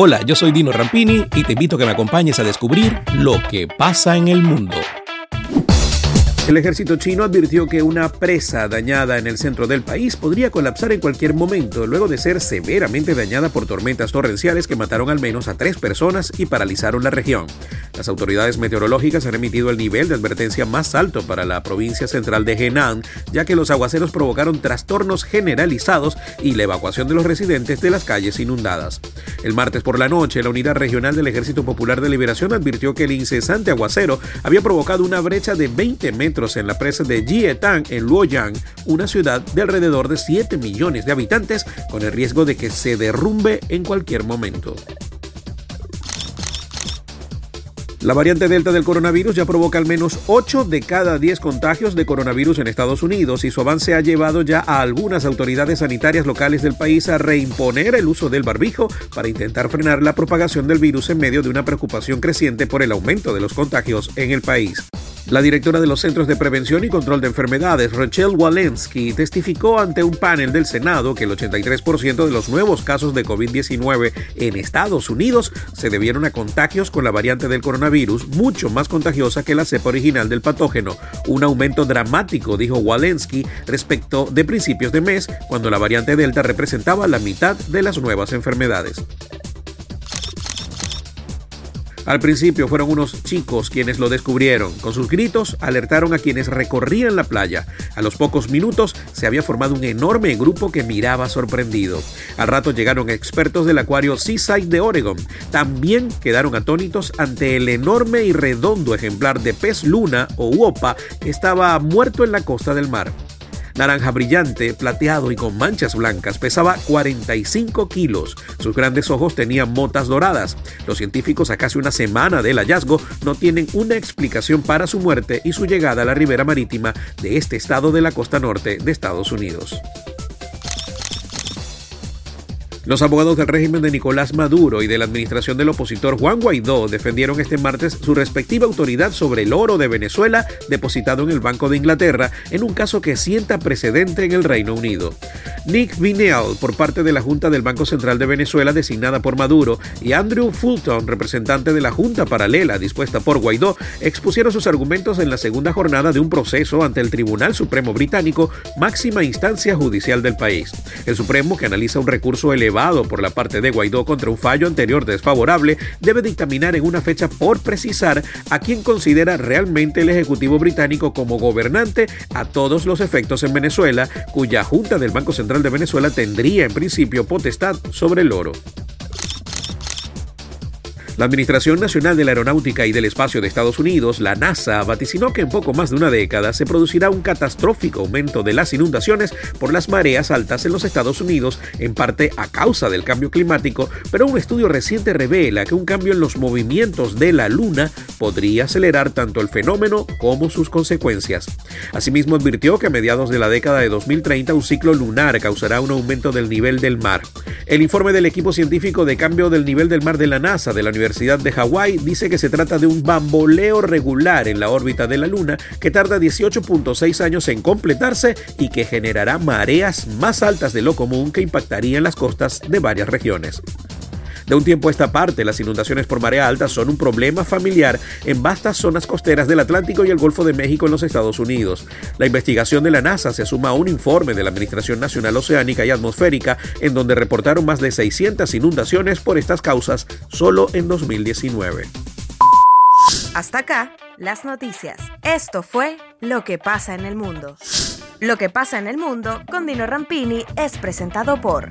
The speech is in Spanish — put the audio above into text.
Hola, yo soy Dino Rampini y te invito a que me acompañes a descubrir lo que pasa en el mundo. El ejército chino advirtió que una presa dañada en el centro del país podría colapsar en cualquier momento, luego de ser severamente dañada por tormentas torrenciales que mataron al menos a tres personas y paralizaron la región. Las autoridades meteorológicas han emitido el nivel de advertencia más alto para la provincia central de Henan, ya que los aguaceros provocaron trastornos generalizados y la evacuación de los residentes de las calles inundadas. El martes por la noche, la Unidad Regional del Ejército Popular de Liberación advirtió que el incesante aguacero había provocado una brecha de 20 metros en la presa de Jietang en Luoyang, una ciudad de alrededor de 7 millones de habitantes, con el riesgo de que se derrumbe en cualquier momento. La variante Delta del coronavirus ya provoca al menos 8 de cada 10 contagios de coronavirus en Estados Unidos y su avance ha llevado ya a algunas autoridades sanitarias locales del país a reimponer el uso del barbijo para intentar frenar la propagación del virus en medio de una preocupación creciente por el aumento de los contagios en el país. La directora de los Centros de Prevención y Control de Enfermedades, Rachel Walensky, testificó ante un panel del Senado que el 83% de los nuevos casos de COVID-19 en Estados Unidos se debieron a contagios con la variante del coronavirus, mucho más contagiosa que la cepa original del patógeno. Un aumento dramático, dijo Walensky, respecto de principios de mes, cuando la variante Delta representaba la mitad de las nuevas enfermedades. Al principio fueron unos chicos quienes lo descubrieron. Con sus gritos alertaron a quienes recorrían la playa. A los pocos minutos se había formado un enorme grupo que miraba sorprendido. Al rato llegaron expertos del acuario Seaside de Oregon. También quedaron atónitos ante el enorme y redondo ejemplar de pez luna o uopa que estaba muerto en la costa del mar naranja brillante, plateado y con manchas blancas, pesaba 45 kilos. Sus grandes ojos tenían motas doradas. Los científicos a casi una semana del hallazgo no tienen una explicación para su muerte y su llegada a la ribera marítima de este estado de la costa norte de Estados Unidos. Los abogados del régimen de Nicolás Maduro y de la administración del opositor Juan Guaidó defendieron este martes su respectiva autoridad sobre el oro de Venezuela depositado en el Banco de Inglaterra en un caso que sienta precedente en el Reino Unido. Nick Vineal, por parte de la Junta del Banco Central de Venezuela designada por Maduro, y Andrew Fulton, representante de la Junta Paralela dispuesta por Guaidó, expusieron sus argumentos en la segunda jornada de un proceso ante el Tribunal Supremo Británico, máxima instancia judicial del país. El Supremo, que analiza un recurso elevado por la parte de Guaidó contra un fallo anterior desfavorable, debe dictaminar en una fecha por precisar a quien considera realmente el Ejecutivo británico como gobernante a todos los efectos en Venezuela, cuya Junta del Banco Central de Venezuela tendría en principio potestad sobre el oro. La Administración Nacional de la Aeronáutica y del Espacio de Estados Unidos, la NASA, vaticinó que en poco más de una década se producirá un catastrófico aumento de las inundaciones por las mareas altas en los Estados Unidos, en parte a causa del cambio climático, pero un estudio reciente revela que un cambio en los movimientos de la Luna podría acelerar tanto el fenómeno como sus consecuencias. Asimismo, advirtió que a mediados de la década de 2030 un ciclo lunar causará un aumento del nivel del mar. El informe del equipo científico de cambio del nivel del mar de la NASA de la Universidad de Hawái dice que se trata de un bamboleo regular en la órbita de la Luna que tarda 18.6 años en completarse y que generará mareas más altas de lo común que impactarían las costas de varias regiones. De un tiempo a esta parte, las inundaciones por marea alta son un problema familiar en vastas zonas costeras del Atlántico y el Golfo de México en los Estados Unidos. La investigación de la NASA se suma a un informe de la Administración Nacional Oceánica y Atmosférica en donde reportaron más de 600 inundaciones por estas causas solo en 2019. Hasta acá, las noticias. Esto fue Lo que pasa en el mundo. Lo que pasa en el mundo con Dino Rampini es presentado por...